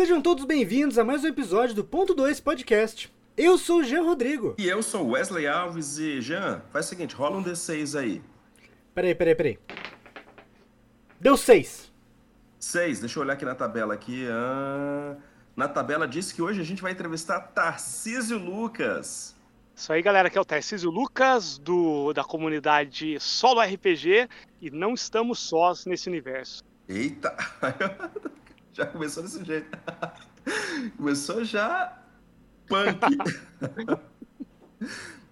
Sejam todos bem-vindos a mais um episódio do Ponto 2 Podcast. Eu sou o Jean Rodrigo. E eu sou Wesley Alves e Jean, faz o seguinte, rola um D6 aí. Peraí, peraí, peraí. Deu 6. 6, deixa eu olhar aqui na tabela aqui. Ah, na tabela diz que hoje a gente vai entrevistar Tarcísio Lucas. Isso aí, galera, aqui é o Tarcísio Lucas, do, da comunidade Solo RPG, e não estamos sós nesse universo. Eita! já começou desse jeito. começou já punk.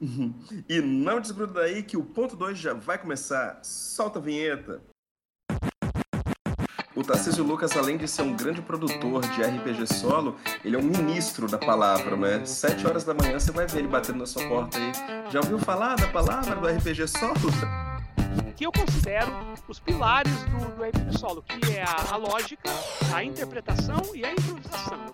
e não desgruda daí que o ponto 2 já vai começar. Solta a vinheta. O Tarcísio Lucas, além de ser um grande produtor de RPG solo, ele é um ministro da palavra, né? Sete horas da manhã você vai ver ele batendo na sua porta aí. Já ouviu falar da palavra do RPG solo? Que eu considero os pilares do, do RPG solo, que é a, a lógica, a interpretação e a improvisação.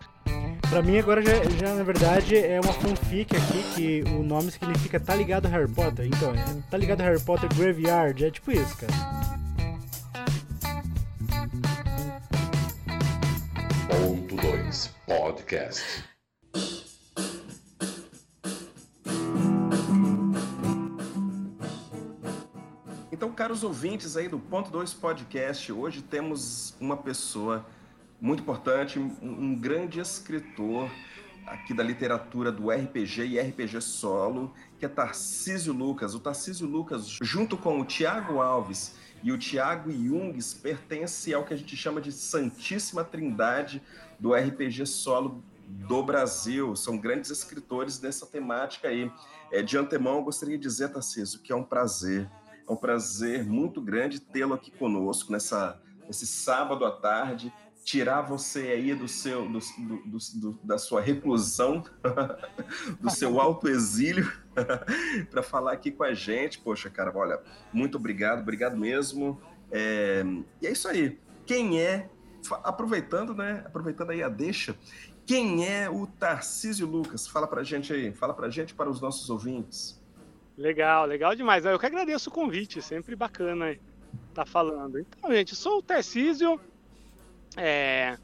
Pra mim agora já, já, na verdade é uma fanfic aqui que o nome significa Tá ligado Harry Potter. Então, é, tá ligado Harry Potter Graveyard, é tipo isso, cara. Ponto 2 Podcast. Então, caros ouvintes aí do Ponto 2 Podcast, hoje temos uma pessoa muito importante, um grande escritor aqui da literatura do RPG e RPG solo, que é Tarcísio Lucas. O Tarcísio Lucas, junto com o Tiago Alves e o Tiago Jungs, pertence ao que a gente chama de Santíssima Trindade do RPG solo do Brasil. São grandes escritores nessa temática aí. É, de antemão, eu gostaria de dizer, Tarcísio, que é um prazer é um prazer muito grande tê-lo aqui conosco nessa, nesse sábado à tarde, tirar você aí do seu, do, do, do, da sua reclusão, do seu autoexílio, para falar aqui com a gente. Poxa, cara, olha, muito obrigado, obrigado mesmo. É, e é isso aí. Quem é, aproveitando, né? Aproveitando aí a deixa, quem é o Tarcísio Lucas? Fala pra gente aí, fala pra gente para os nossos ouvintes. Legal, legal demais. Eu que agradeço o convite, sempre bacana estar tá falando. Então, gente, sou o Tarcísio, é,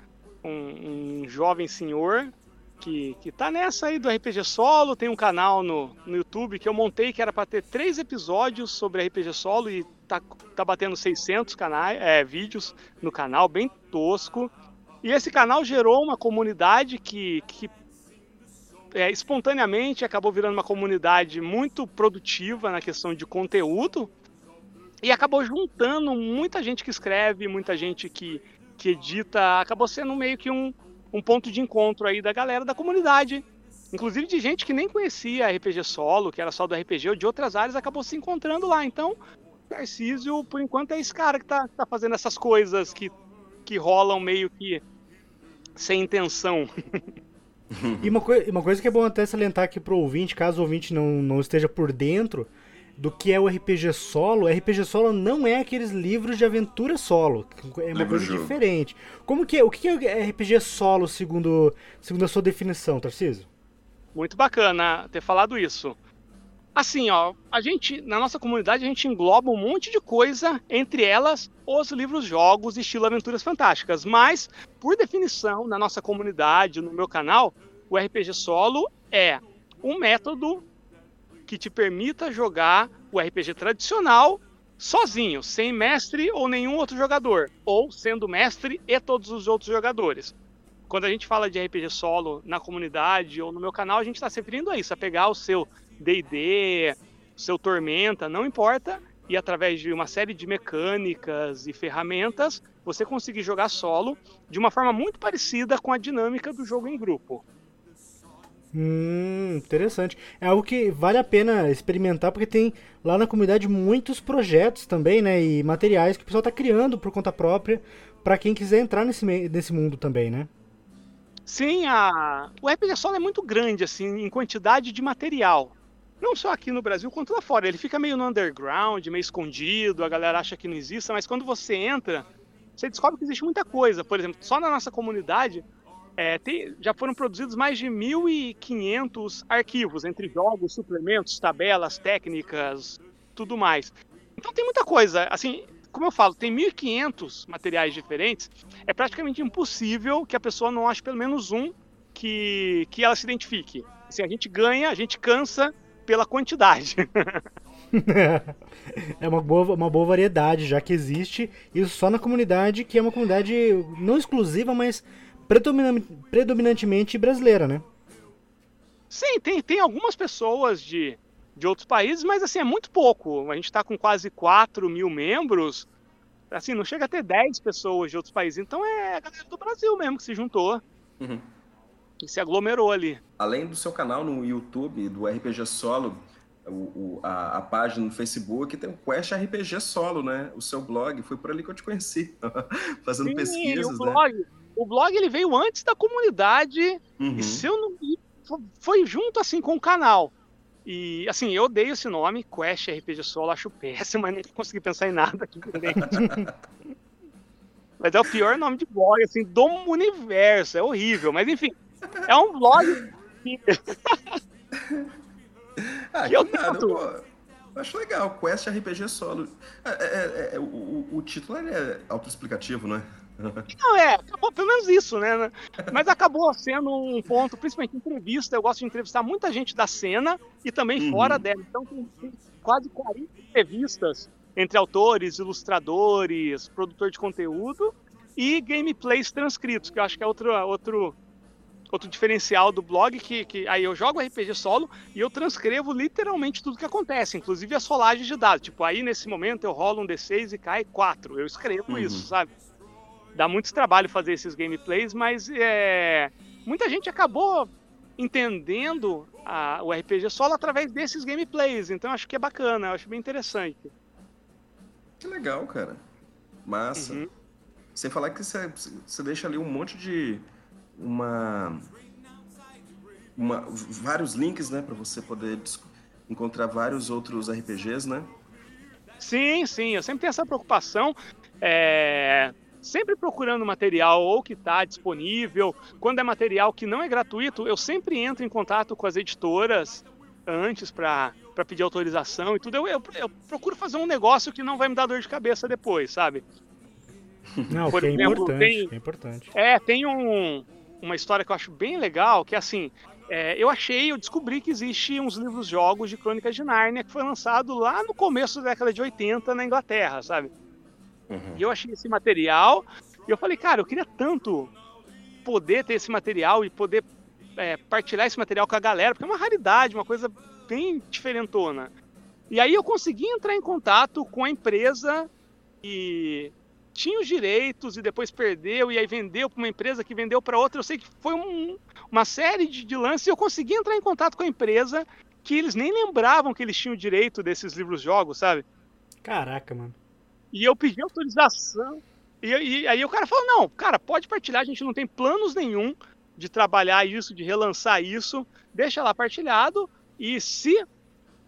um, um, jovem senhor que, que tá nessa aí do RPG solo, tem um canal no, no YouTube que eu montei que era para ter três episódios sobre RPG solo e tá, tá batendo 600 canais, é, vídeos no canal, bem tosco. E esse canal gerou uma comunidade que, que é, espontaneamente acabou virando uma comunidade muito produtiva na questão de conteúdo e acabou juntando muita gente que escreve, muita gente que, que edita, acabou sendo meio que um, um ponto de encontro aí da galera da comunidade, inclusive de gente que nem conhecia RPG solo, que era só do RPG ou de outras áreas, acabou se encontrando lá. Então, Tarcísio, por enquanto, é esse cara que tá, tá fazendo essas coisas que, que rolam meio que sem intenção. e uma, coi uma coisa que é bom até salientar aqui pro ouvinte, caso o ouvinte não, não esteja por dentro do que é o RPG solo, RPG solo não é aqueles livros de aventura solo, é uma coisa jogo. diferente. Como que é, o que é RPG solo segundo, segundo a sua definição, Tarcísio? Muito bacana ter falado isso. Assim, ó, a gente, na nossa comunidade, a gente engloba um monte de coisa, entre elas os livros-jogos estilo Aventuras Fantásticas. Mas, por definição, na nossa comunidade, no meu canal, o RPG solo é um método que te permita jogar o RPG tradicional sozinho, sem mestre ou nenhum outro jogador, ou sendo mestre e todos os outros jogadores. Quando a gente fala de RPG solo na comunidade ou no meu canal, a gente está se referindo a isso, a pegar o seu D&D, seu Tormenta, não importa, e através de uma série de mecânicas e ferramentas, você conseguir jogar solo de uma forma muito parecida com a dinâmica do jogo em grupo. Hum, interessante. É algo que vale a pena experimentar porque tem lá na comunidade muitos projetos também, né, e materiais que o pessoal está criando por conta própria para quem quiser entrar nesse, nesse mundo também, né? Sim, a... o RPG Solo é muito grande assim em quantidade de material não só aqui no Brasil quanto lá fora. Ele fica meio no underground, meio escondido, a galera acha que não existe, mas quando você entra, você descobre que existe muita coisa. Por exemplo, só na nossa comunidade é, tem, já foram produzidos mais de 1.500 arquivos, entre jogos, suplementos, tabelas, técnicas, tudo mais. Então tem muita coisa. Assim, como eu falo, tem 1.500 materiais diferentes, é praticamente impossível que a pessoa não ache pelo menos um que, que ela se identifique. Assim, a gente ganha, a gente cansa pela quantidade. é uma boa, uma boa variedade, já que existe isso só na comunidade, que é uma comunidade não exclusiva, mas predominantemente brasileira, né? Sim, tem, tem algumas pessoas de, de outros países, mas assim, é muito pouco. A gente está com quase 4 mil membros. Assim, não chega a ter 10 pessoas de outros países. Então é a galera do Brasil mesmo que se juntou. Uhum. E se aglomerou ali. Além do seu canal no YouTube, do RPG Solo, o, o, a, a, página no Facebook tem o Quest RPG Solo, né? O seu blog, foi por ali que eu te conheci, fazendo Sim, pesquisas, o né? blog, O blog ele veio antes da comunidade uhum. e se eu não foi junto assim com o canal. E assim, eu odeio esse nome, Quest RPG Solo, acho péssimo, mas não consegui pensar em nada aqui Mas é o pior nome de blog assim do universo, é horrível, mas enfim, é um blog que... ah, que eu nada, tento... eu, acho legal, Quest RPG Solo. É, é, é, é o, o, título é autoexplicativo, não é? Não, é, acabou pelo menos isso, né? Mas acabou sendo um ponto, principalmente entrevista. Eu gosto de entrevistar muita gente da cena e também uhum. fora dela. Então tem, tem quase 40 entrevistas entre autores, ilustradores, produtor de conteúdo e gameplays transcritos, que eu acho que é outro, outro, outro diferencial do blog, que, que aí eu jogo RPG solo e eu transcrevo literalmente tudo que acontece, inclusive as rolagens de dados. Tipo, aí nesse momento eu rolo um D6 e cai 4. Eu escrevo uhum. isso, sabe? dá muito trabalho fazer esses gameplays, mas é, muita gente acabou entendendo a, o RPG solo através desses gameplays, então acho que é bacana, acho bem interessante. Que legal, cara. Massa. Uhum. Sem falar que você, você deixa ali um monte de. Uma, uma, vários links, né, para você poder encontrar vários outros RPGs, né? Sim, sim, eu sempre tenho essa preocupação. É, sempre procurando material ou que está disponível. Quando é material que não é gratuito, eu sempre entro em contato com as editoras antes para pedir autorização e tudo. Eu, eu, eu, procuro fazer um negócio que não vai me dar dor de cabeça depois, sabe? Não, Por que é exemplo, é importante, tem, é importante. É, tem um, uma história que eu acho bem legal, que é assim, é, eu achei, eu descobri que existe uns livros-jogos de Crônicas de Nárnia que foi lançado lá no começo da década de 80 na Inglaterra, sabe? Uhum. E eu achei esse material e eu falei, cara, eu queria tanto poder ter esse material e poder é, partilhar esse material com a galera, porque é uma raridade, uma coisa bem diferentona. E aí eu consegui entrar em contato com a empresa e tinha os direitos e depois perdeu e aí vendeu para uma empresa que vendeu para outra. Eu sei que foi um, uma série de, de lances e eu consegui entrar em contato com a empresa que eles nem lembravam que eles tinham direito desses livros-jogos, sabe? Caraca, mano. E eu pedi autorização. E, e, aí o cara falou: não, cara, pode partilhar, a gente não tem planos nenhum de trabalhar isso, de relançar isso. Deixa lá partilhado. E se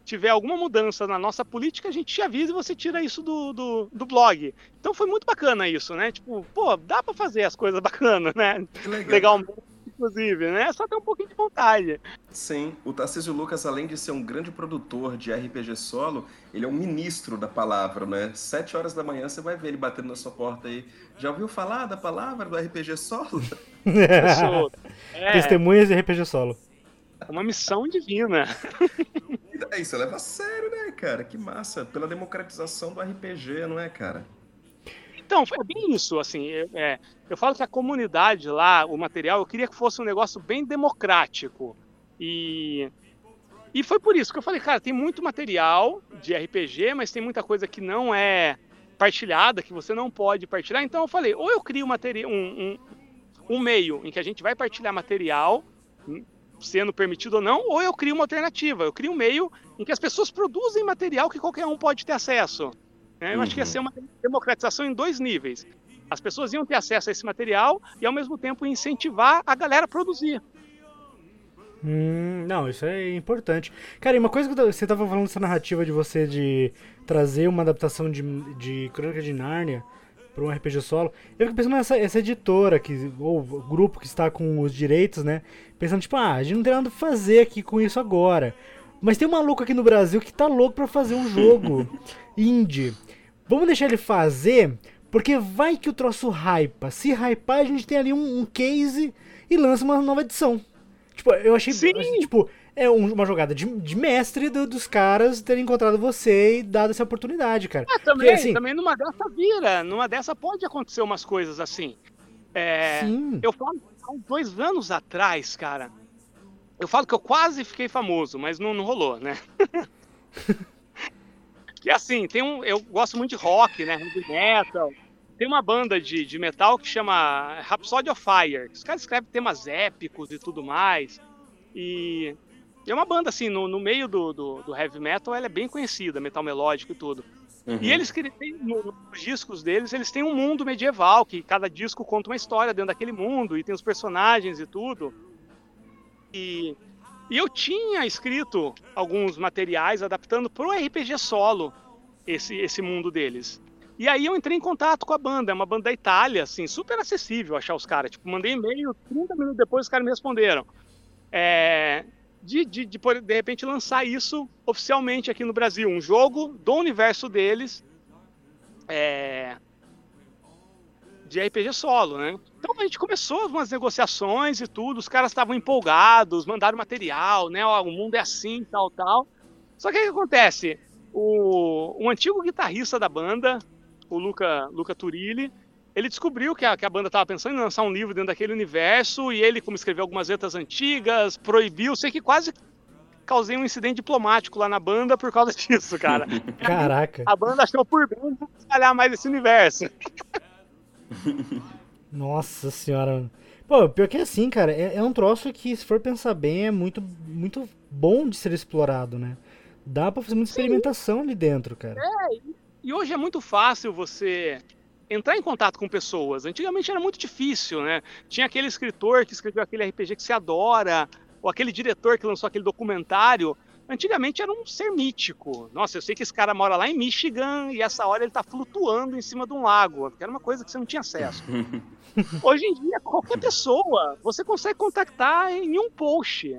tiver alguma mudança na nossa política, a gente te avisa e você tira isso do, do, do blog. Então foi muito bacana isso, né? Tipo, pô, dá para fazer as coisas bacanas, né? Legal. Legalmente inclusive, né? Só tem um pouquinho de vontade. Sim, o Tarcísio Lucas, além de ser um grande produtor de RPG solo, ele é um ministro da palavra, né? Sete horas da manhã você vai ver ele batendo na sua porta aí. Já ouviu falar da palavra do RPG solo? é. Testemunhas de RPG solo. É uma missão divina. Daí, você leva a sério, né, cara? Que massa. Pela democratização do RPG, não é, cara? Então, foi bem isso, assim, é, eu falo que a comunidade lá, o material, eu queria que fosse um negócio bem democrático. E, e foi por isso que eu falei, cara, tem muito material de RPG, mas tem muita coisa que não é partilhada, que você não pode partilhar. Então eu falei, ou eu crio um, um, um meio em que a gente vai partilhar material, sendo permitido ou não, ou eu crio uma alternativa. Eu crio um meio em que as pessoas produzem material que qualquer um pode ter acesso. Né? Eu uhum. acho que ia uhum. ser uma democratização em dois níveis. As pessoas iam ter acesso a esse material e, ao mesmo tempo, incentivar a galera a produzir. Hum, não, isso é importante. Cara, e uma coisa que você estava falando dessa narrativa de você de trazer uma adaptação de, de Crônica de Nárnia para um RPG solo, eu fico pensando nessa essa editora, que, ou o grupo que está com os direitos, né? Pensando, tipo, ah, a gente não tem nada pra fazer aqui com isso agora. Mas tem um maluco aqui no Brasil que tá louco para fazer um jogo indie. vamos deixar ele fazer, porque vai que o troço hypa. Se hypar, a gente tem ali um, um case e lança uma nova edição. Tipo, eu achei, Sim. achei, tipo, é um- uma jogada de, de mestre do- dos caras terem encontrado você e dado essa oportunidade, cara. Ah, também, Porque, assim, também numa dessa vira. Numa dessa pode acontecer umas coisas assim. É, Sim. Eu falo há uns dois anos atrás, cara. Eu falo que eu quase fiquei famoso, mas não, não rolou, né? que assim, tem um. Eu gosto muito de rock, né? Heavy metal. Tem uma banda de, de metal que chama Rhapsody of Fire. Os caras escrevem temas épicos e tudo mais. E é uma banda, assim, no, no meio do, do, do heavy metal, ela é bem conhecida, metal melódico e tudo. Uhum. E eles têm, no- nos discos deles, eles têm um mundo medieval, que cada disco conta uma história dentro daquele mundo, e tem os personagens e tudo. E, e eu tinha escrito alguns materiais adaptando pro RPG solo esse, esse mundo deles. E aí eu entrei em contato com a banda, é uma banda da Itália, assim, super acessível achar os caras. Tipo, mandei e-mail, 30 minutos depois os caras me responderam. É, de, de, de, de repente lançar isso oficialmente aqui no Brasil, um jogo do universo deles é, de RPG solo, né? Então a gente começou umas negociações e tudo, os caras estavam empolgados, mandaram material, né? Ó, o mundo é assim, tal, tal. Só que o que acontece? O, um antigo guitarrista da banda, o Luca, Luca Turilli, ele descobriu que a, que a banda estava pensando em lançar um livro dentro daquele universo e ele, como escreveu algumas letras antigas, proibiu. Sei que quase causei um incidente diplomático lá na banda por causa disso, cara. Caraca. A banda achou por bem não espalhar mais esse universo. Nossa senhora. Pô, pior que é assim, cara. É, é um troço que, se for pensar bem, é muito, muito bom de ser explorado, né? Dá pra fazer muita experimentação ali dentro, cara. E hoje é muito fácil você entrar em contato com pessoas. Antigamente era muito difícil, né? Tinha aquele escritor que escreveu aquele RPG que se adora, ou aquele diretor que lançou aquele documentário. Antigamente era um ser mítico. Nossa, eu sei que esse cara mora lá em Michigan e essa hora ele tá flutuando em cima de um lago, era uma coisa que você não tinha acesso. Hoje em dia, qualquer pessoa você consegue contactar em um post.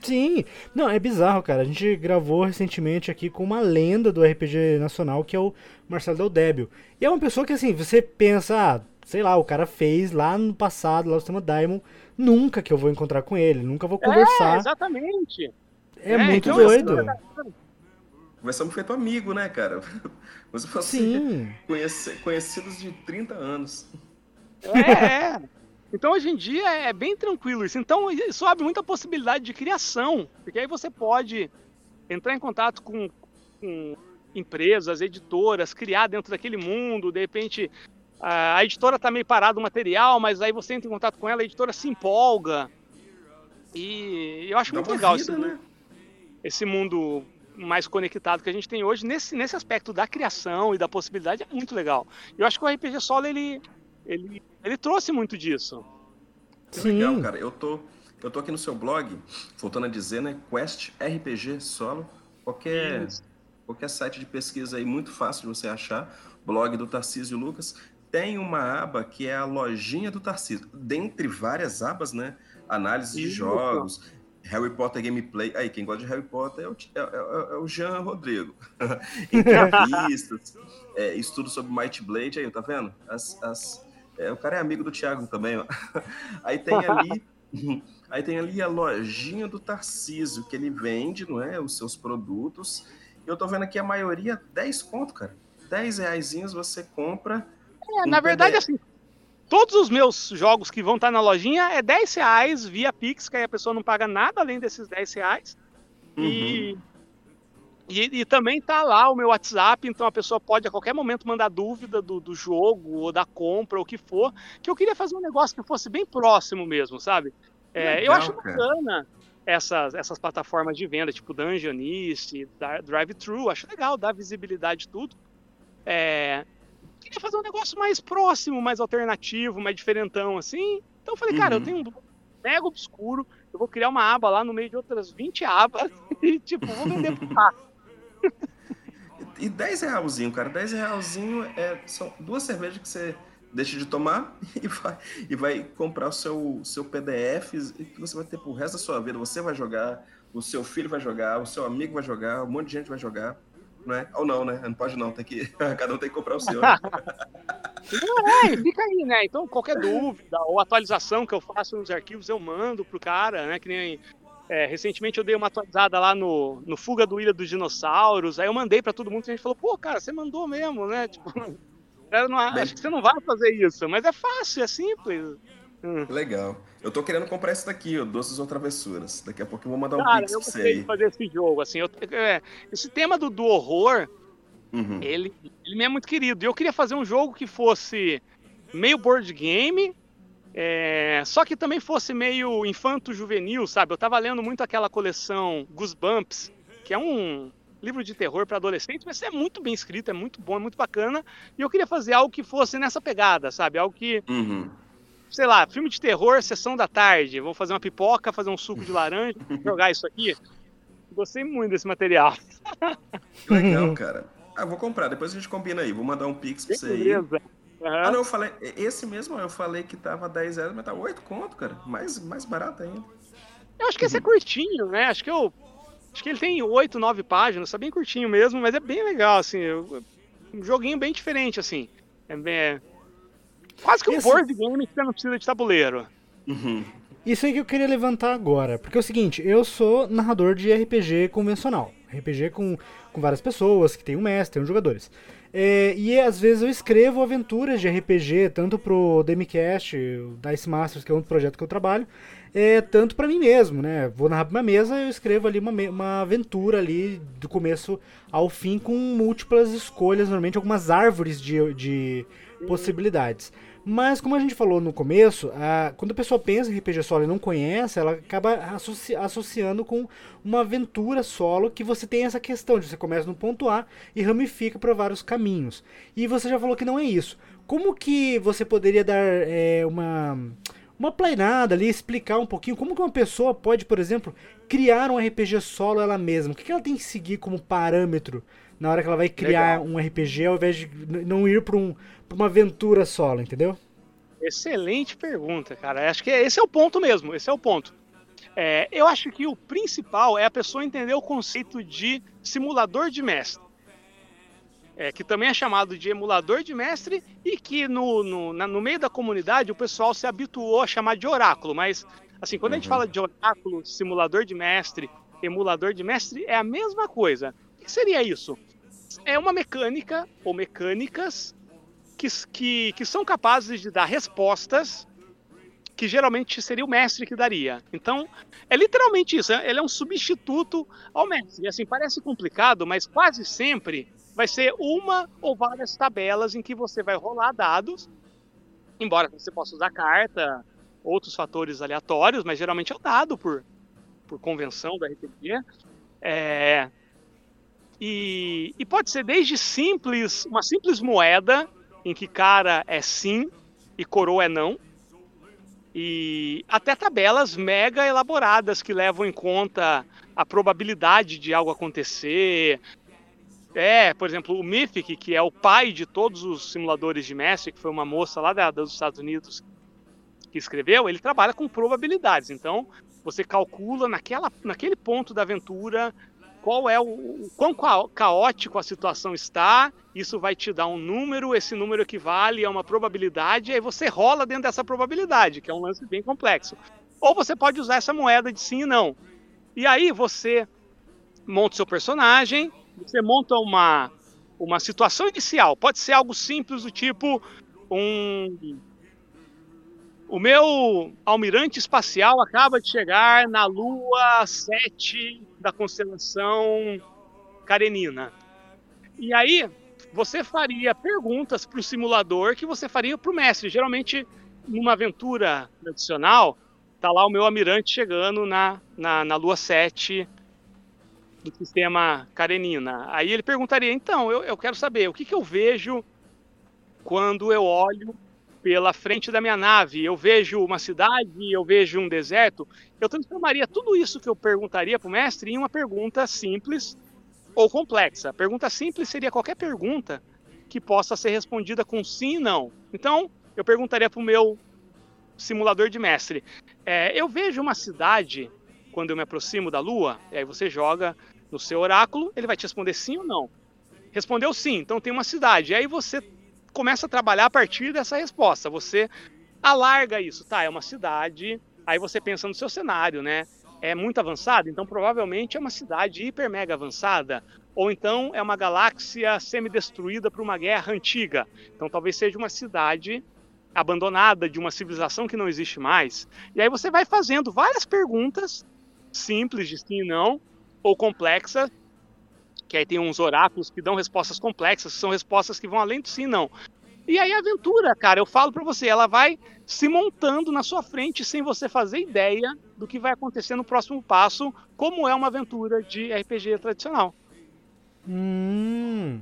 Sim. Não, é bizarro, cara. A gente gravou recentemente aqui com uma lenda do RPG nacional, que é o Marcelo Del Débio. E é uma pessoa que, assim, você pensa, ah, sei lá, o cara fez lá no passado, lá no sistema Diamond, nunca que eu vou encontrar com ele, nunca vou É, conversar. exatamente. É, É, muito então, doido. Nós somos feito amigo, né, cara? Você fosse Sim. conhece- conhecidos de 30 anos. É, é. Então hoje em dia é bem tranquilo isso. Então isso abre muita possibilidade de criação, porque aí você pode entrar em contato com, com empresas, editoras, criar dentro daquele mundo, de repente a editora tá meio parada o material, mas aí você entra em contato com ela, a editora se empolga. E eu acho Dá muito legal vida, esse, né? esse mundo mais conectado que a gente tem hoje nesse, nesse aspecto da criação e da possibilidade é muito legal. Eu acho que o RPG solo ele ele, ele trouxe muito disso. Que legal, cara. Eu tô, eu tô aqui no seu blog, voltando a dizer, né? Quest RPG Solo. Qualquer, Isso. qualquer site de pesquisa aí, muito fácil de você achar. Blog do Tarcísio Lucas. Tem uma aba que é a lojinha do Tarcísio. Dentre várias abas, né? Análise de Isso. jogos, Harry Potter Gameplay. Aí, quem gosta de Harry Potter é o, é, é- é o Jean Rodrigo. Entrevistas, é, estudo sobre Might Blade. Aí, tá vendo? As, as, é, o cara é amigo do Thiago também, ó. Aí tem ali. Aí tem ali a lojinha do Tarcísio, que ele vende, não é? Os seus produtos. E eu tô vendo aqui a maioria 10 conto, cara. 10 reaisinhos você compra. É, na verdade, PDF. assim, todos os meus jogos que vão estar na lojinha é 10 reais via Pix, que aí a pessoa não paga nada além desses 10 reais. E, e, e também tá lá o meu WhatsApp, então a pessoa pode a qualquer momento mandar dúvida do, do jogo ou da compra ou o que for. Que eu queria fazer um negócio que fosse bem próximo mesmo, sabe? É, eu Legal, acho cara. bacana essas, essas plataformas de venda, tipo Dungeonist, Drive-Thru, acho legal, dá visibilidade tudo. É, queria fazer um negócio mais próximo, mais alternativo, mais diferentão, assim. Então eu falei, cara, eu Uhum. tenho um mega obscuro, eu vou criar uma aba lá no meio de outras 20 abas e, tipo, vou vender por lá. E 10 realzinho, cara. 10 realzinho é, são duas cervejas que você deixa de tomar e vai, e vai comprar o seu, seu PDF que você vai ter pro resto da sua vida. Você vai jogar, o seu filho vai jogar, o seu amigo vai jogar, um monte de gente vai jogar. não é? Ou não, né? Não pode não, tem que. Cada um tem que comprar o seu. Não, é, fica aí, né? Então, qualquer dúvida ou atualização que eu faço nos arquivos, eu mando pro cara, né? Que nem. É, recentemente eu dei uma atualizada lá no, no Fuga do Ilha dos Dinossauros, aí eu mandei para todo mundo e a gente falou, pô, cara, você mandou mesmo, né? Tipo, eu não, acho que você não vai fazer isso, mas é fácil, é simples. Hum. Legal. Eu tô querendo comprar esse daqui, o Doces ou Travessuras. Daqui a pouco eu vou mandar um Cara, pix eu pra você de fazer esse jogo, assim, eu- é, esse tema do, do horror, Uhum. ele, ele me é muito querido. E eu queria fazer um jogo que fosse meio board game, é, só que também fosse meio infanto-juvenil, sabe? Eu tava lendo muito aquela coleção Goosebumps, que é um livro de terror para adolescentes, mas é muito bem escrito, é muito bom, é muito bacana. E eu queria fazer algo que fosse nessa pegada, sabe? Algo que Uhum. sei lá, filme de terror, sessão da tarde. Vou fazer uma pipoca, fazer um suco de laranja, jogar isso aqui. Gostei muito desse material. Que Legal, cara. Ah, vou comprar, depois a gente combina aí. Vou mandar um pix pra você aí. Beleza. Aham. Ah, não, eu falei. Esse mesmo eu falei que tava 10 reais, mas tá 8 conto, cara. Mais, mais barato ainda. Eu acho que esse é curtinho, né? Acho que eu. Acho que ele tem 8, 9 páginas, tá bem curtinho mesmo, mas é bem legal, assim. eu- Um joguinho bem diferente, assim. É, bem- é quase que um Esse- board game que você não precisa de tabuleiro. Uhum. Isso aí que eu queria levantar agora. Porque é o seguinte, eu sou narrador de RPG convencional. RPG com, com várias pessoas, que tem um mestre, tem um jogadores. É, e às vezes eu escrevo aventuras de RPG, tanto pro Demicast, o Dice Masters, que é um projeto que eu trabalho, é, tanto pra mim mesmo, né? Vou narrar pra minha mesa, eu escrevo ali uma, uma aventura ali do começo ao fim com múltiplas escolhas, normalmente algumas árvores de, de possibilidades. Mas como a gente falou no começo, a- quando a pessoa pensa em RPG solo e não conhece, ela acaba associ- associando com uma aventura solo que você tem essa questão de você começa no ponto A e ramifica para vários caminhos. E você já falou que não é isso. Como que você poderia dar é, uma uma planeada ali, explicar um pouquinho como que uma pessoa pode, por exemplo, criar um RPG solo ela mesma? O que que ela tem que seguir como parâmetro na hora que ela vai criar um RPG ao invés de não ir para um, pra uma aventura solo, entendeu? Excelente pergunta, cara. Acho que esse é o ponto mesmo. Esse é o ponto. É, eu acho que o principal é a pessoa entender o conceito de simulador de mestre. É, que também é chamado de emulador de mestre e que no, no, na- no meio da comunidade o pessoal se habituou a chamar de oráculo. Mas, assim, quando a gente Uhum. fala de oráculo, simulador de mestre, emulador de mestre, é a mesma coisa. O que seria isso? É uma mecânica ou mecânicas que, que, que são capazes de dar respostas que geralmente seria o mestre que daria. Então, é literalmente isso. é- Ele é um substituto ao mestre. Assim, parece complicado, mas quase sempre vai ser uma ou várias tabelas em que você vai rolar dados, embora você possa usar carta, outros fatores aleatórios, mas geralmente é o dado por, por convenção do RPG. É, e, e pode ser desde simples, uma simples moeda, em que cara é sim e coroa é não, e até tabelas mega elaboradas que levam em conta a probabilidade de algo acontecer. É, por exemplo, o Mythic, que é o pai de todos os simuladores de mestre, que foi uma moça lá da- dos Estados Unidos que escreveu, ele trabalha com probabilidades. Então, você calcula naquela, naquele ponto da aventura qual é o, o quão ca- caótico a situação está. Isso vai te dar um número, esse número equivale a uma probabilidade, e aí você rola dentro dessa probabilidade, que é um lance bem complexo. Ou você pode usar essa moeda de sim e não. E aí você monta o seu personagem, você monta uma, uma situação inicial. Pode ser algo simples do tipo um. O meu almirante espacial acaba de chegar na lua 7 da constelação Karenina. E aí, você faria perguntas para o simulador que você faria para o mestre. Geralmente, numa aventura tradicional, tá lá o meu almirante chegando na, na, na lua 7 do sistema Karenina. Aí ele perguntaria: então, eu, eu quero saber o que, que eu vejo quando eu olho pela frente da minha nave. Eu vejo uma cidade, eu vejo um deserto. Eu transformaria tudo isso que eu perguntaria para o mestre em uma pergunta simples ou complexa. Pergunta simples seria qualquer pergunta que possa ser respondida com sim e não. Então, eu perguntaria para o meu simulador de mestre: é, eu vejo uma cidade quando eu me aproximo da Lua? E aí você joga no seu oráculo, ele vai te responder sim ou não. respondeu sim, então tem uma cidade. E aí você começa a trabalhar a partir dessa resposta. Você alarga isso, tá? É uma cidade. Aí você pensa no seu cenário, né? É muito avançado, então provavelmente é uma cidade hiper mega avançada. Ou então é uma galáxia semi-destruída por uma guerra antiga. Então talvez seja uma cidade abandonada de uma civilização que não existe mais. E aí você vai fazendo várias perguntas simples de sim e não, ou complexas, que aí tem uns oráculos que dão respostas complexas, que são respostas que vão além do sim e não. E aí a aventura, cara, eu falo para você, ela vai se montando na sua frente sem você fazer ideia do que vai acontecer no próximo passo, como é uma aventura de RPG tradicional. Hum.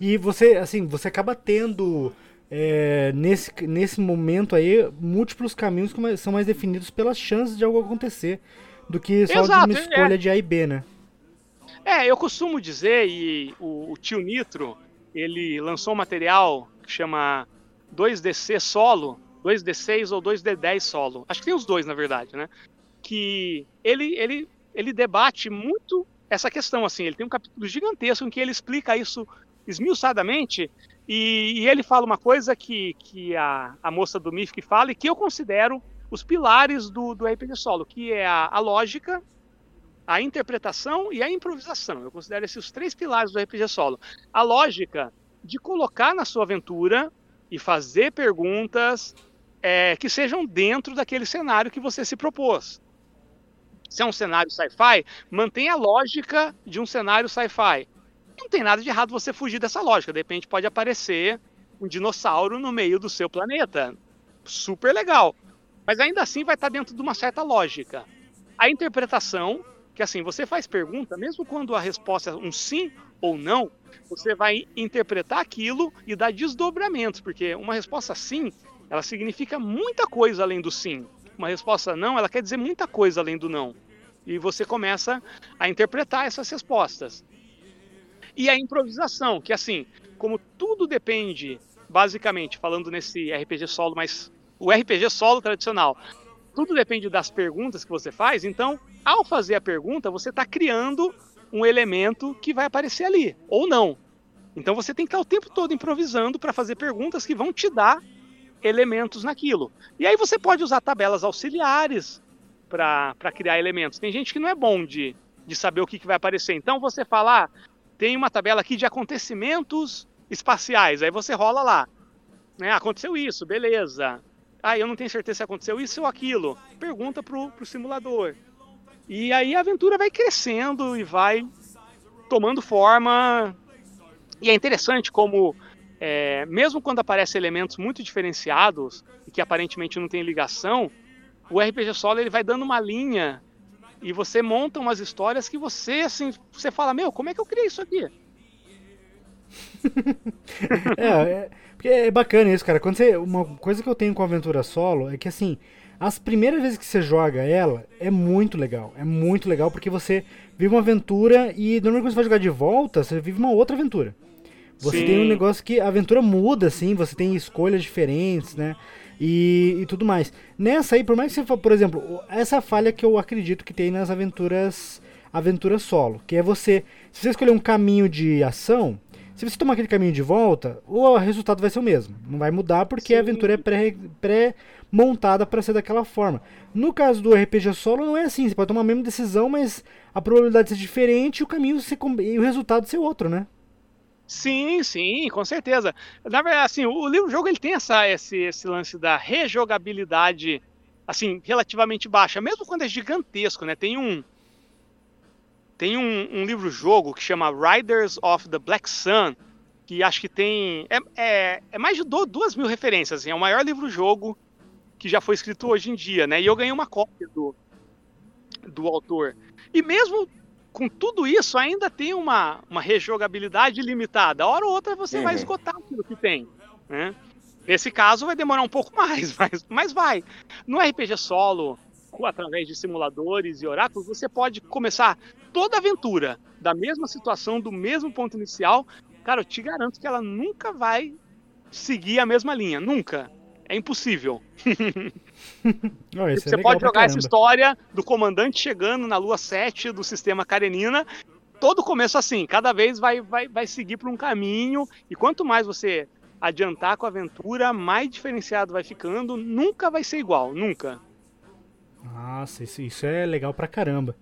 E você, assim, você acaba tendo é, nesse, nesse momento aí múltiplos caminhos que são mais definidos pelas chances de algo acontecer do que só Exato, de uma escolha é. de A e B, né? É, eu costumo dizer, e o, o tio Nitro, ele lançou um material que chama 2DC solo, 2D6 ou 2D10 solo. Acho que tem os dois, na verdade, né? Que ele, ele, ele debate muito essa questão, assim. Ele tem um capítulo gigantesco em que ele explica isso esmiuçadamente e, e ele fala uma coisa que, que a, a moça do MIFC fala e que eu considero os pilares do, do RPG solo, que é a, a lógica, a interpretação e a improvisação. Eu considero esses os três pilares do RPG solo. A lógica de colocar na sua aventura e fazer perguntas é, que sejam dentro daquele cenário que você se propôs. Se é um cenário sci-fi, mantenha a lógica de um cenário sci-fi. Não tem nada de errado você fugir dessa lógica. De repente pode aparecer um dinossauro no meio do seu planeta. Super legal. Mas ainda assim vai estar dentro de uma certa lógica. A interpretação, que assim, você faz pergunta, mesmo quando a resposta é um sim ou não, você vai interpretar aquilo e dar desdobramentos, porque uma resposta sim, ela significa muita coisa além do sim. Uma resposta não, ela quer dizer muita coisa além do não. E você começa a interpretar essas respostas. E a improvisação, que assim, como tudo depende, basicamente, falando nesse RPG solo, mas o RPG solo tradicional, tudo depende das perguntas que você faz, então, ao fazer a pergunta, você está criando um elemento que vai aparecer ali, ou não. Então você tem que estar o tempo todo improvisando para fazer perguntas que vão te dar elementos naquilo. E aí você pode usar tabelas auxiliares para criar elementos. Tem gente que não é bom de, de saber o que, que vai aparecer. Então você fala, ah, tem uma tabela aqui de acontecimentos espaciais. Aí você rola lá. Né? Aconteceu isso, beleza. Ah, eu não tenho certeza se aconteceu isso ou aquilo. Pergunta pro, pro simulador. E aí a aventura vai crescendo e vai tomando forma. E é interessante como, é, mesmo quando aparecem elementos muito diferenciados e que aparentemente não tem ligação, o RPG Solo ele vai dando uma linha e você monta umas histórias que você, assim, você fala, meu, como é que eu criei isso aqui? é, é, é bacana isso, cara. Quando você, uma coisa que eu tenho com a aventura solo é que, assim, as primeiras vezes que você joga ela é muito legal. É muito legal porque você vive uma aventura e normalmente quando você vai jogar de volta, você vive uma outra aventura. Você Sim. tem um negócio que a aventura muda, assim, você tem escolhas diferentes, né? e, e tudo mais. Nessa aí, por mais que você, por exemplo, essa falha que eu acredito que tem nas aventuras aventura solo, que é você, se você escolher um caminho de ação, se você tomar aquele caminho de volta, o resultado vai ser o mesmo. Não vai mudar porque Sim. a aventura é pré-montada pré para ser daquela forma. No caso do RPG solo, não é assim. Você pode tomar a mesma decisão, mas a probabilidade de ser diferente e o caminho ser, e o resultado ser outro, né? Sim, sim, com certeza. Na verdade, assim, o livro jogo ele tem essa, esse, esse lance da rejogabilidade, assim, relativamente baixa, mesmo quando é gigantesco, né? Tem um tem um, um livro jogo que chama Riders of the Black Sun, que acho que tem é, é, é mais de duas mil referências. Assim, é o maior livro jogo que já foi escrito hoje em dia, né? E eu ganhei uma cópia do do autor. E mesmo com tudo isso, ainda tem uma, uma rejogabilidade limitada. A hora ou outra você uhum. vai esgotar aquilo que tem. Né? Nesse caso, vai demorar um pouco mais, mas, mas vai. No RPG solo, através de simuladores e oráculos, você pode começar toda a aventura da mesma situação, do mesmo ponto inicial. Cara, eu te garanto que ela nunca vai seguir a mesma linha. Nunca. É impossível. Não, você é pode jogar essa história do comandante chegando na lua 7 do sistema Karenina todo começo assim, cada vez vai, vai, vai seguir por um caminho, e quanto mais você adiantar com a aventura, mais diferenciado vai ficando, nunca vai ser igual, nunca. Nossa, isso, isso é legal pra caramba.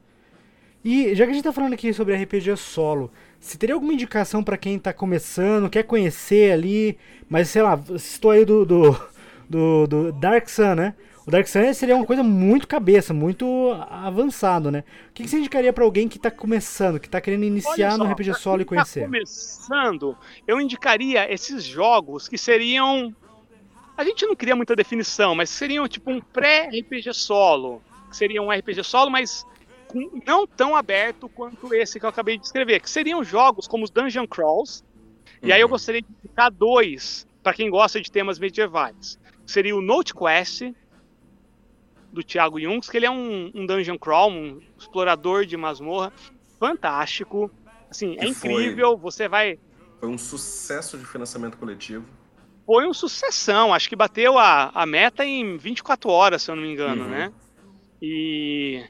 E já que a gente tá falando aqui sobre RPG solo, se teria alguma indicação para quem tá começando, quer conhecer ali, mas sei lá, estou aí do, do, do, do Dark Sun, né? O Dark Sun seria uma coisa muito cabeça, muito avançado, né? O que, que você indicaria para alguém que está começando, que está querendo iniciar só, no RPG solo e conhecer? Tá começando, eu indicaria esses jogos que seriam a gente não cria muita definição, mas seriam tipo um pré-RPG solo, que seria um RPG solo, mas não tão aberto quanto esse que eu acabei de descrever, que seriam jogos como os Dungeon Crawls. Uhum. E aí eu uhum. gostaria de indicar dois para quem gosta de temas medievais. Seria o Note Quest do Thiago Jungs, que ele é um, um dungeon crawl, um explorador de masmorra fantástico. Assim, é incrível, foi, você vai Foi um sucesso de financiamento coletivo. Foi um sucessão, acho que bateu a, a meta em 24 horas, se eu não me engano, uhum. né? E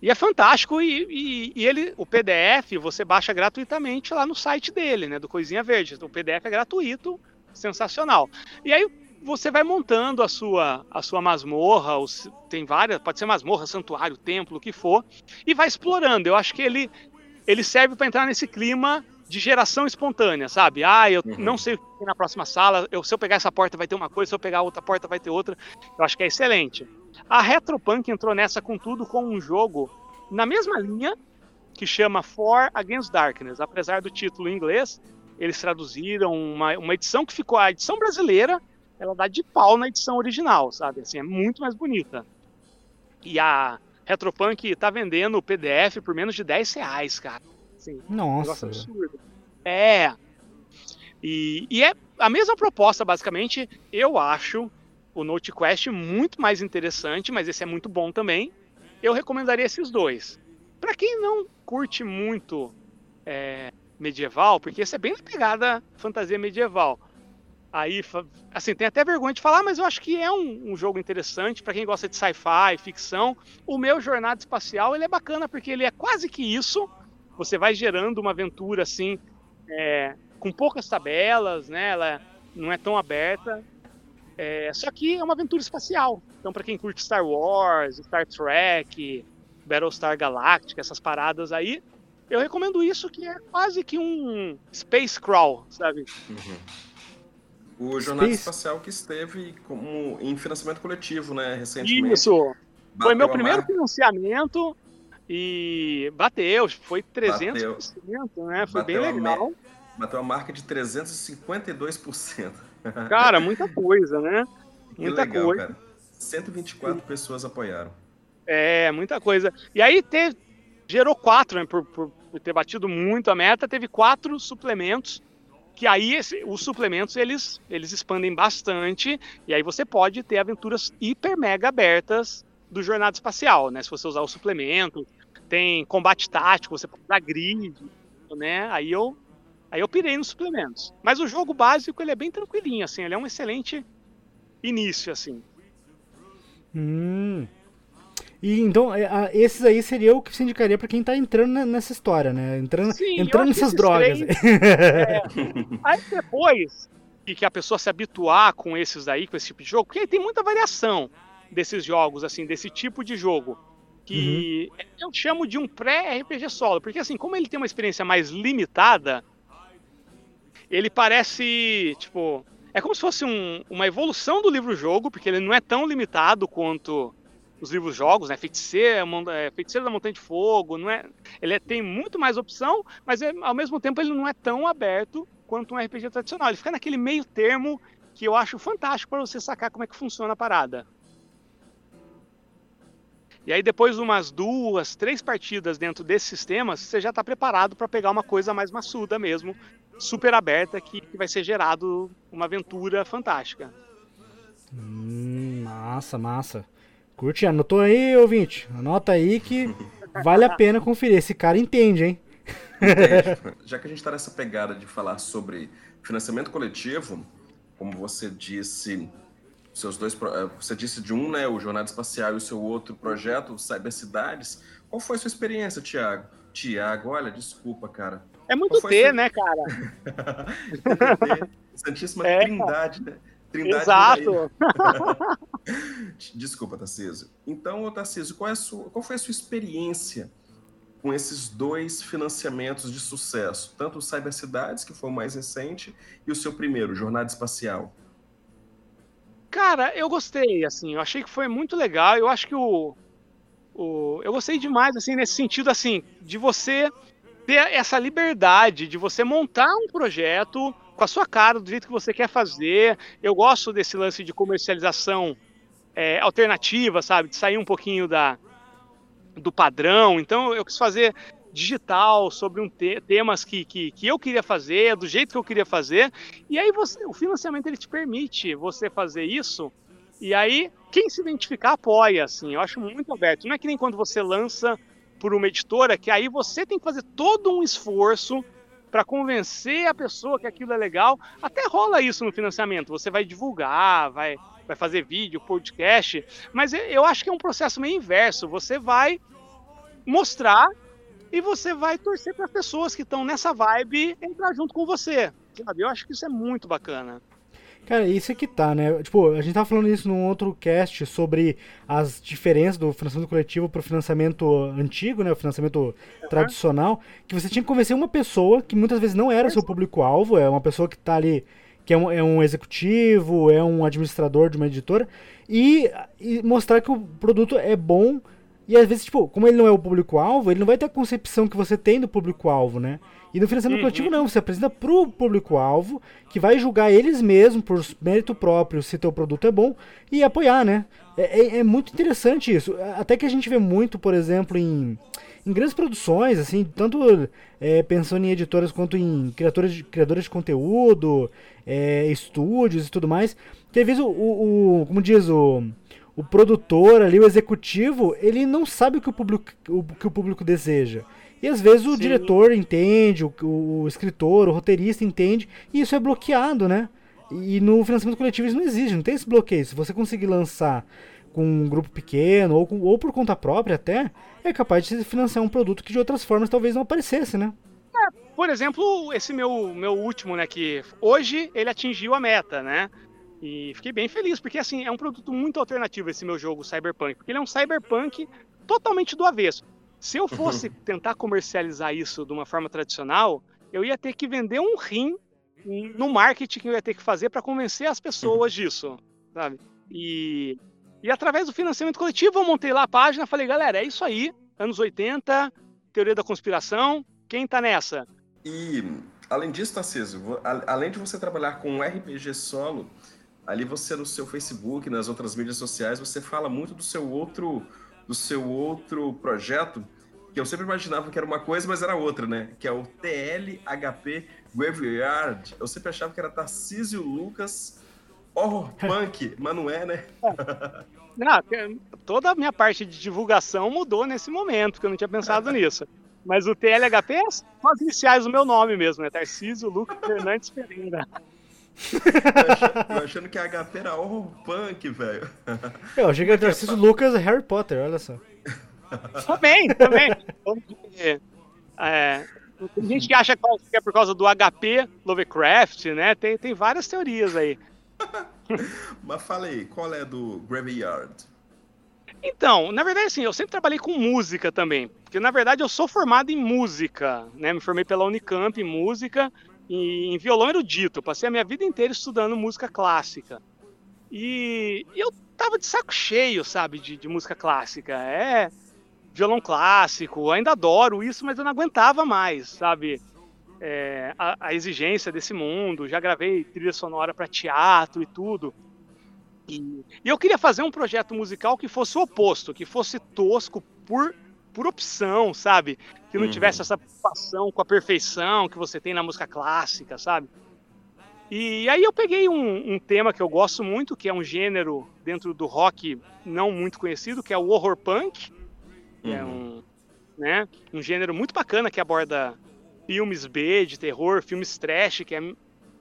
e é fantástico e, e, e, ele, o PDF você baixa gratuitamente lá no site dele, né, do Coisinha Verde. O PDF é gratuito, sensacional. E aí você vai montando a sua a sua masmorra, os, tem várias, pode ser masmorra, santuário, templo, o que for, e vai explorando. Eu acho que ele ele serve para entrar nesse clima de geração espontânea, sabe? Ah, eu uhum. não sei o que tem na próxima sala, eu, se eu pegar essa porta vai ter uma coisa, se eu pegar outra porta vai ter outra. Eu acho que é excelente. A Retropunk entrou nessa com tudo com um jogo na mesma linha que chama For Against Darkness. Apesar do título em inglês, eles traduziram uma, uma edição que ficou a edição brasileira, ela dá de pau na edição original, sabe? Assim, é muito mais bonita. E a Retropunk tá vendendo o PDF por menos de 10 reais, cara. Assim, Nossa. Um absurdo. É. E, e é a mesma proposta, basicamente. Eu acho o Note Quest muito mais interessante, mas esse é muito bom também. Eu recomendaria esses dois. Para quem não curte muito é, medieval, porque esse é bem na pegada fantasia medieval. Aí, assim, tem até vergonha de falar, mas eu acho que é um, um jogo interessante para quem gosta de sci-fi, ficção. O meu Jornada Espacial, ele é bacana porque ele é quase que isso. Você vai gerando uma aventura, assim, é, com poucas tabelas, né? Ela não é tão aberta. É, só que é uma aventura espacial. Então, para quem curte Star Wars, Star Trek, Battlestar Galactica, essas paradas aí, eu recomendo isso, que é quase que um space crawl, sabe? Uhum. O Jornada Space... Espacial que esteve como em financiamento coletivo, né, recentemente. Isso! Foi meu primeiro financiamento e bateu, foi 300%, bateu. né? Foi bateu bem legal. Bateu a marca de 352%. Cara, muita coisa, né? Que muita legal, coisa. Cara. 124 pessoas apoiaram. É, muita coisa. E aí teve, gerou quatro, né? Por, por, por, ter batido muito a meta, teve quatro suplementos. Que aí esse, os suplementos eles, eles expandem bastante. E aí você pode ter aventuras hiper mega abertas do Jornada Espacial, né? Se você usar o suplemento. Tem combate tático, você pode dar grid, né? Aí eu Aí eu pirei nos suplementos. Mas o jogo básico ele é bem tranquilinho, assim, ele é um excelente início, assim. Hum. E então, é, esses aí seria o que se indicaria para quem tá entrando nessa história, né? Entrando, Sim, entrando nessas drogas. Três, é, aí depois que a pessoa se habituar com esses aí, com esse tipo de jogo, porque tem muita variação desses jogos, assim, desse tipo de jogo. Que uhum. eu chamo de um pré-RPG solo, porque assim, como ele tem uma experiência mais limitada, ele parece, tipo, é como se fosse um, uma evolução do livro-jogo, porque ele não é tão limitado quanto os livros-jogos, né? Feiticeiro, é, Feiticeiro da Montanha de Fogo, não é, ele é, tem muito mais opção, mas é, ao mesmo tempo ele não é tão aberto quanto um RPG tradicional. Ele fica naquele meio termo que eu acho fantástico para você sacar como é que funciona a parada. E aí depois de umas duas, três partidas dentro desse sistema, você já está preparado para pegar uma coisa mais maçuda mesmo, super aberta que, que vai ser gerado uma aventura fantástica. Hum, massa, massa. Curte, anotou aí, ouvinte? Anota aí que vale a pena conferir. Esse cara entende, hein? Entende. Já que a gente está nessa pegada de falar sobre financiamento coletivo, como você disse, seus dois, eh, você disse de um, né, o Jornada Espacial e o seu outro projeto, o Cyber Cidades. Qual foi a sua experiência, Tiago? Tiago, olha, desculpa, cara. É muito T, né, cara? Santíssima é. Trindade, né? Trindade Exato. Desculpa, Tarcísio. Então, Tarcísio, qual, é sua, qual foi a sua experiência com esses dois financiamentos de sucesso? Tanto o Cybercidades, que foi o mais recente, e o seu primeiro, Jornada Espacial. Cara, eu gostei, assim, eu achei que foi muito legal. Eu acho que o, o eu gostei demais, assim, nesse sentido, assim, de você ter essa liberdade de você montar um projeto com a sua cara, do jeito que você quer fazer. Eu gosto desse lance de comercialização é, alternativa, sabe? De sair um pouquinho da, do padrão. Então eu quis fazer digital sobre um te temas que, que, que, eu queria fazer, do jeito que eu queria fazer. E aí você, o financiamento ele te permite você fazer isso. E aí quem se identificar apoia, assim. Eu acho muito aberto. Não é que nem quando você lança por uma editora, que aí você tem que fazer todo um esforço para convencer a pessoa que aquilo é legal. Até rola isso no financiamento. Você vai divulgar, vai, vai fazer vídeo, podcast, mas eu acho que é um processo meio inverso. Você vai mostrar e você vai torcer para as pessoas que estão nessa vibe entrar junto com você. Sabe? Eu acho que isso é muito bacana. Cara, isso é que tá, né? Tipo, a gente tava falando isso num outro cast sobre as diferenças do financiamento coletivo pro financiamento antigo, né? O financiamento uhum. tradicional. Que você tinha que convencer uma pessoa que muitas vezes não era seu público-alvo, é uma pessoa que tá ali, que é um, é um executivo, é um administrador de uma editora, e, e mostrar que o produto é bom. E às vezes, tipo, como ele não é o público-alvo, ele não vai ter a concepção que você tem do público-alvo, né? E no financiamento uhum. coletivo não, você apresenta pro público-alvo, que vai julgar eles mesmos por mérito próprio se teu produto é bom e apoiar, né? É, é, é, muito interessante isso. Até que a gente vê muito, por exemplo, em, em grandes produções, assim, tanto é, pensando em editoras quanto em criadores de, criadores de conteúdo, é, estúdios e tudo mais, que às vezes o, o, o como diz o o produtor ali, o executivo, ele não sabe o que o público, o, que o público deseja. E às vezes o Sim. diretor entende, o, o, escritor, o roteirista entende, e isso é bloqueado, né? E no financiamento coletivo isso não existe, não tem esse bloqueio. Se você conseguir lançar com um grupo pequeno, ou, com, ou por conta própria até, é capaz de financiar um produto que de outras formas talvez não aparecesse, né? É, por exemplo, esse meu, meu último, né, que hoje ele atingiu a meta, né? E fiquei bem feliz, porque assim, é um produto muito alternativo esse meu jogo Cyberpunk, porque ele é um Cyberpunk totalmente do avesso. Se eu fosse tentar comercializar isso de uma forma tradicional, eu ia ter que vender um rim no marketing que eu ia ter que fazer para convencer as pessoas disso, sabe? E, e através do financiamento coletivo eu montei lá a página, falei, galera, é isso aí, anos 80, teoria da conspiração, quem tá nessa? E além disso, Tarcísio, além de você trabalhar com RPG solo, ali você no seu Facebook, nas outras mídias sociais, você fala muito do seu outro do seu outro projeto, que eu sempre imaginava que era uma coisa, mas era outra, né? Que é o TLHP Graveyard. Eu sempre achava que era Tarcísio Lucas Horror Punk, mas não é, né? Não, toda a minha parte de divulgação mudou nesse momento, porque eu não tinha pensado nisso. Mas o TLHP é só as iniciais do meu nome mesmo, né? Tarcísio Lucas Fernandes Pereira eu achando que a HP era horror punk, velho. Eu achei que era Tarcísio Lucas Harry Potter, olha só. Também, também. É, tem gente que acha que é por causa do HP Lovecraft, né? Tem, tem várias teorias aí. Mas fala aí, qual é do Graveyard? Então, na verdade, assim, eu sempre trabalhei com música também. Porque, na verdade, eu sou formado em música, né? Me formei pela Unicamp em música em violão erudito. Eu passei a minha vida inteira estudando música clássica. E, e eu tava de saco cheio, sabe, de, de, música clássica. É violão clássico, ainda adoro isso, mas eu não aguentava mais, sabe? É, a, a, exigência desse mundo. Já gravei trilha sonora para teatro e tudo. E, e eu queria fazer um projeto musical que fosse o oposto, que fosse tosco por por opção, sabe? Que não uhum. tivesse essa preocupação com a perfeição que você tem na música clássica, sabe? E aí eu peguei um, um, tema que eu gosto muito, que é um gênero dentro do rock não muito conhecido, que é o horror punk. Uhum. É um, né, um gênero muito bacana que aborda filmes B de terror, filmes trash, que é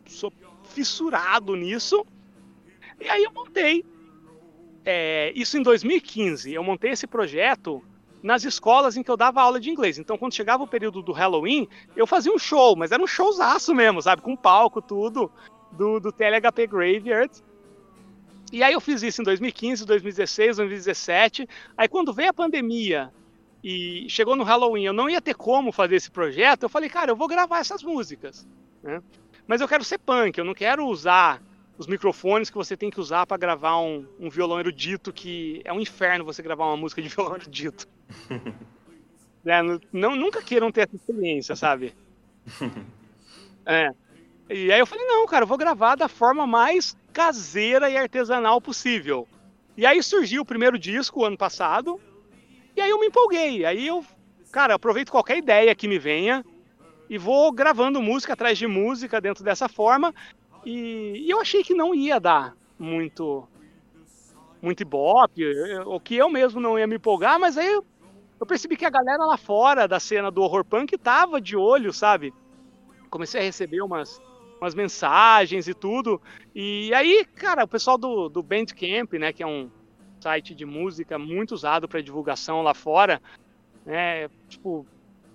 sou fissurado nisso. E aí eu montei é, isso em 2015. Eu montei esse projeto nas escolas em que eu dava aula de inglês. Então, quando chegava o período do Halloween, eu fazia um show, mas era um showzaço mesmo, sabe? Com palco, tudo, do, do TLHP Graveyard. E aí eu fiz isso em 2015, 2016, 2017. Aí quando veio a pandemia e chegou no Halloween, eu não ia ter como fazer esse projeto, eu falei, cara, eu vou gravar essas músicas. Né? Mas eu quero ser punk, eu não quero usar os microfones que você tem que usar para gravar um, um, violão erudito, que é um inferno você gravar uma música de violão erudito. é, não, nunca queiram ter essa experiência, sabe? É. E aí eu falei, não, cara, eu vou gravar da forma mais caseira e artesanal possível. E aí surgiu o primeiro disco ano passado, e aí eu me empolguei. Aí eu, cara, aproveito qualquer ideia que me venha e vou gravando música atrás de música dentro dessa forma. E, e eu achei que não ia dar muito muito ibope, o que eu mesmo não ia me empolgar, mas aí eu, eu percebi que a galera lá fora da cena do horror punk tava de olho, sabe? Comecei a receber umas, umas mensagens e tudo. E aí, cara, o pessoal do, do Bandcamp, né, que é um site de música muito usado para divulgação lá fora, né, tipo,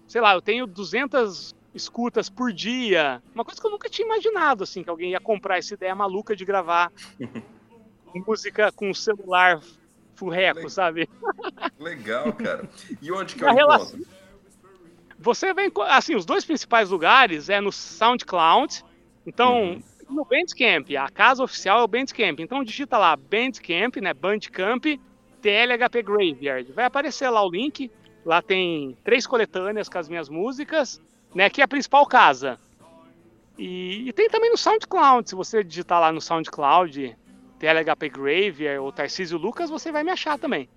sei lá, eu tenho 200 escutas por dia. Uma coisa que eu nunca tinha imaginado, assim, que alguém ia comprar essa ideia maluca de gravar música com celular furreco, Legal. sabe? Legal, cara. E onde que eu A encontro? relação- Você vem, assim, os dois principais lugares é no SoundCloud. Então, Uhum. no Bandcamp, a casa oficial é o Bandcamp. Então digita lá Bandcamp, né, Bandcamp TLHP Graveyard. Vai aparecer lá o link. Lá tem três coletâneas com as minhas músicas, né, que é a principal casa. E, e tem também no SoundCloud. Se você digitar lá no SoundCloud TLHP Graveyard ou Tarcísio Lucas, você vai me achar também.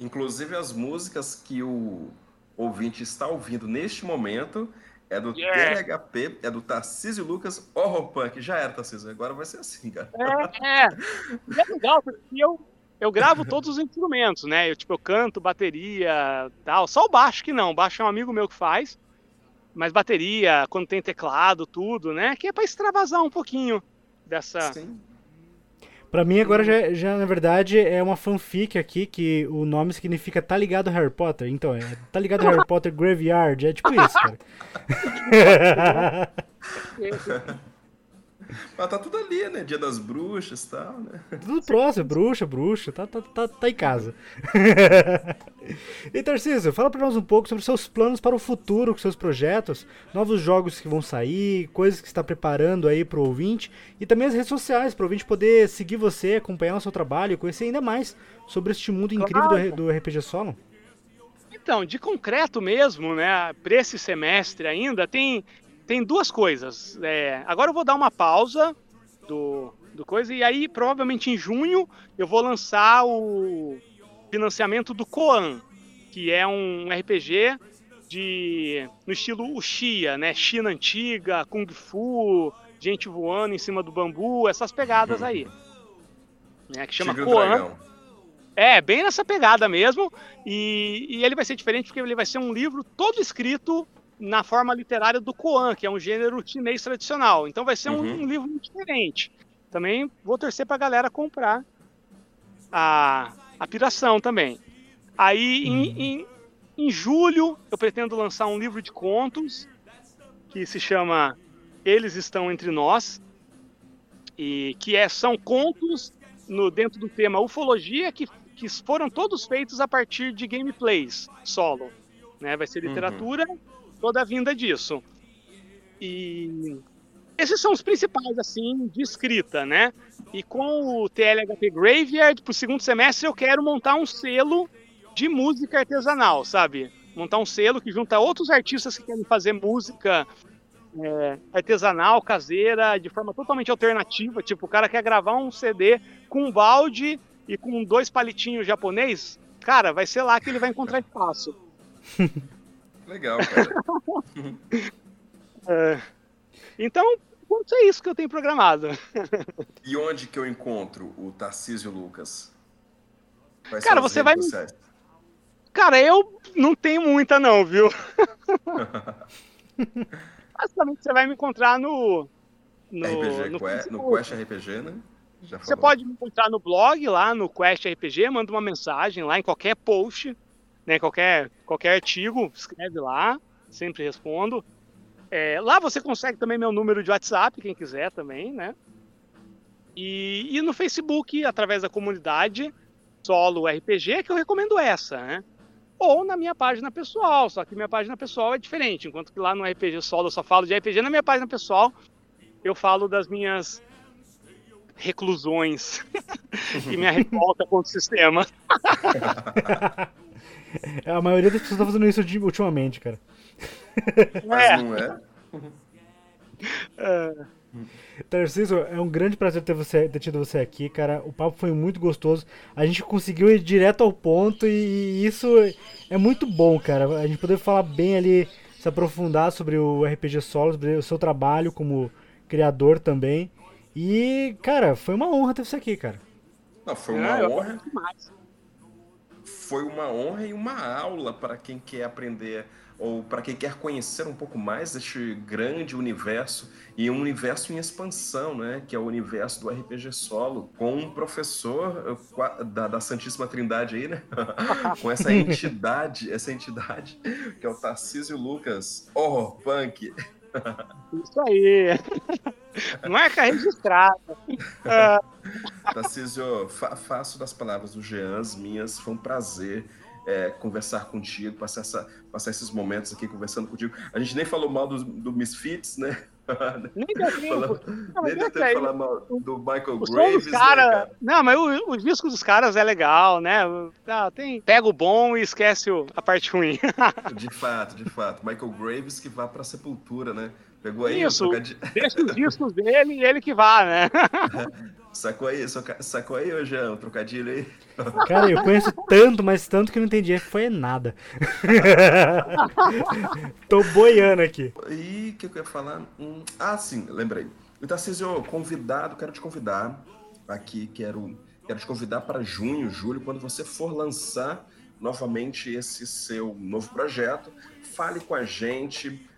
Inclusive as músicas que o ouvinte está ouvindo neste momento é do Yeah. THP, é do Tarcísio Lucas Horror Punk. Já era, Tarcísio, agora vai ser assim, cara. É, é. E é legal, porque eu, eu gravo todos os instrumentos, né? Eu, tipo, eu canto, bateria, tal. Só o baixo que não. O baixo é um amigo meu que faz. Mas bateria, quando tem teclado, tudo, né? Que é pra extravasar um pouquinho dessa... Sim. Pra mim agora já, já, na verdade, é uma fanfic aqui que o nome significa Tá Ligado Harry Potter. Então, é Tá Ligado Harry Potter Graveyard. É tipo isso, cara. Mas tá tudo ali, né? Dia das bruxas e tal, né? Tudo próximo, bruxa, bruxa, tá, tá, tá, tá em casa. e Tarcísio, fala pra nós um pouco sobre seus planos para o futuro, com seus projetos, novos jogos que vão sair, coisas que você está preparando aí pro ouvinte, e também as redes sociais, pro ouvinte poder seguir você, acompanhar o seu trabalho e conhecer ainda mais sobre este mundo incrível do, R- do RPG Solo. Então, de concreto mesmo, né? Para esse semestre ainda, tem, tem duas coisas. É, agora eu vou dar uma pausa do, do coisa, e aí provavelmente em junho eu vou lançar o financiamento do Koan, que é um RPG de no estilo Uchiha, né? China antiga, Kung Fu, gente voando em cima do bambu, essas pegadas aí. Né, que chama Koan. É, bem nessa pegada mesmo. E, e ele vai ser diferente porque ele vai ser um livro todo escrito na forma literária do Koan, que é um gênero chinês tradicional. Então vai ser um, Uhum. um livro muito diferente. Também vou torcer pra galera comprar a, a piração também. Aí em, em, em julho eu pretendo lançar um livro de contos que se chama Eles Estão Entre Nós. E que é, são contos no, dentro do tema ufologia que, que foram todos feitos a partir de gameplays solo. Né? Vai ser Uhum. Toda a vinda disso. E esses são os principais, assim, de escrita, né? E com o TLHP Graveyard, pro segundo semestre, eu quero montar um selo de música artesanal, sabe? Montar um selo que junta outros artistas que querem fazer música é, artesanal, caseira, de forma totalmente alternativa. Tipo, o cara quer gravar um CD com um balde e com dois palitinhos japonês. Cara, vai ser lá que ele vai encontrar espaço. Legal, cara. É, Então, é isso que eu tenho programado. E onde que eu encontro o Tarcísio Lucas? Quais Cara, você vai- sociais? Cara, eu não tenho muita não, viu? Basicamente você vai me encontrar no. no, RPG, no Que- no. Quest RPG, né? Você pode me encontrar no blog, lá no Quest RPG, manda uma mensagem lá em qualquer post, né? Qualquer, qualquer artigo, escreve lá, sempre respondo. É, lá você consegue também meu número de WhatsApp, quem quiser também, né? E, e no Facebook, através da comunidade Solo RPG, que eu recomendo essa, né? Ou na minha página pessoal, só que minha página pessoal é diferente. Enquanto que lá no RPG Solo eu só falo de RPG, na minha página pessoal eu falo das minhas reclusões e minha revolta contra o sistema. A maioria das pessoas tá fazendo isso de- ultimamente, cara. Mas É. não é? É. Tarcísio, é um grande prazer ter, você, ter tido você aqui, cara. O papo foi muito gostoso. A gente conseguiu ir direto ao ponto e, e isso é muito bom, cara. A gente poder falar bem ali, se aprofundar sobre o RPG Solo, sobre o seu trabalho como criador também. E, cara, foi uma honra ter você aqui, cara. Não, foi É, uma eu honra. demais. Foi uma honra e uma aula para quem quer aprender ou para quem quer conhecer um pouco mais deste grande universo e um universo em expansão, né? Que é o universo do RPG solo, com um professor eh, da, da Santíssima Trindade aí, né? com essa entidade, essa entidade que é o Tarcísio Lucas, horror punk. Isso aí. Marca registrada. Ah, Tarcísio, fa faço das palavras do Jean as minhas. Foi um prazer é, conversar contigo, passar, essa, passar esses momentos aqui conversando contigo. A gente nem falou mal do, do Misfits, né? nem deu tempo. Não, nem deu é tempo de falar mal do Michael O som Graves, né, caras. cara? não, mas o, o disco dos caras é legal, né? Ah, tem, pega o bom e esquece o- a parte ruim. De fato, de fato. Michael Graves que vá pra sepultura, né? Pegou aí Isso. o trocadilho. Deixa os discos dele e ele que vá, né? Sacou aí, sacou aí, ô Jean, o trocadilho aí? Cara, eu conheço tanto, mas tanto que eu não entendi. Foi nada. Tô boiando aqui. E o que eu ia falar? Hum, ah, sim, lembrei. O Tarcísio, convidado, quero te convidar aqui, quero, quero te convidar para junho, julho, quando você for lançar novamente esse seu novo projeto. Fale com a gente,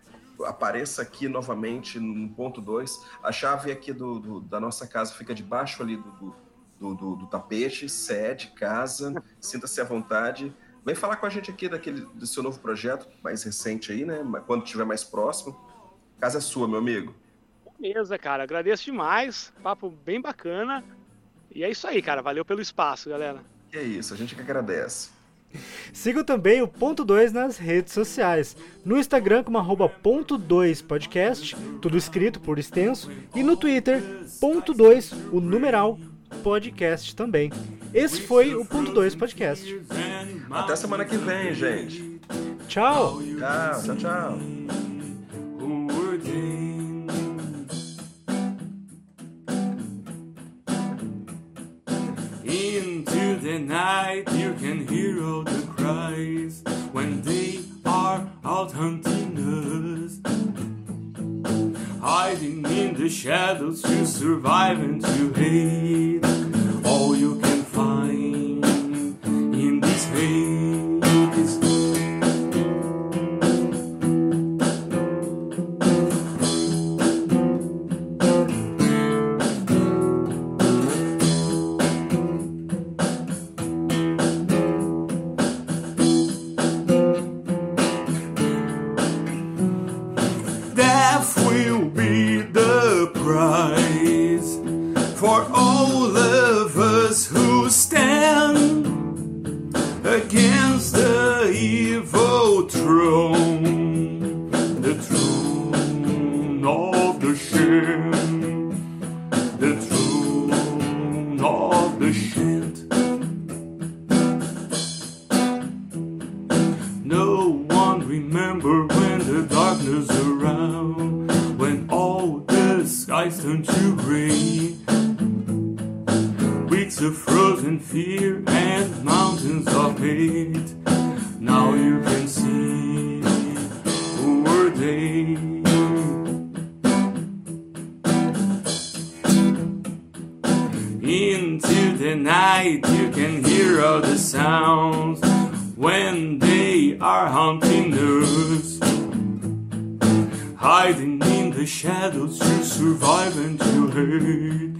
apareça aqui novamente no ponto 2. A chave aqui do, do- da nossa casa fica debaixo ali do, do, do- tapete, sede, casa, sinta-se à vontade. Vem falar com a gente aqui daquele, do seu novo projeto, mais recente aí, né? Quando estiver mais próximo. Casa é sua, meu amigo. Beleza, cara. Agradeço demais. Papo bem bacana. E é isso aí, cara. Valeu pelo espaço, galera. Que é isso, a gente que agradece. Sigam também o Ponto 2 nas redes sociais. No Instagram como arroba ponto 2 podcast, tudo escrito por extenso, e no Twitter, ponto 2, o numeral podcast também. Esse foi o Ponto 2 podcast. Até semana que vem, gente. Tchau! Tchau, tchau, tchau. Into the night, shadows to survive and to hate. Now you can see who were they. Into the night you can hear all the sounds when they are hunting us. Hiding in the shadows to survive and to hate.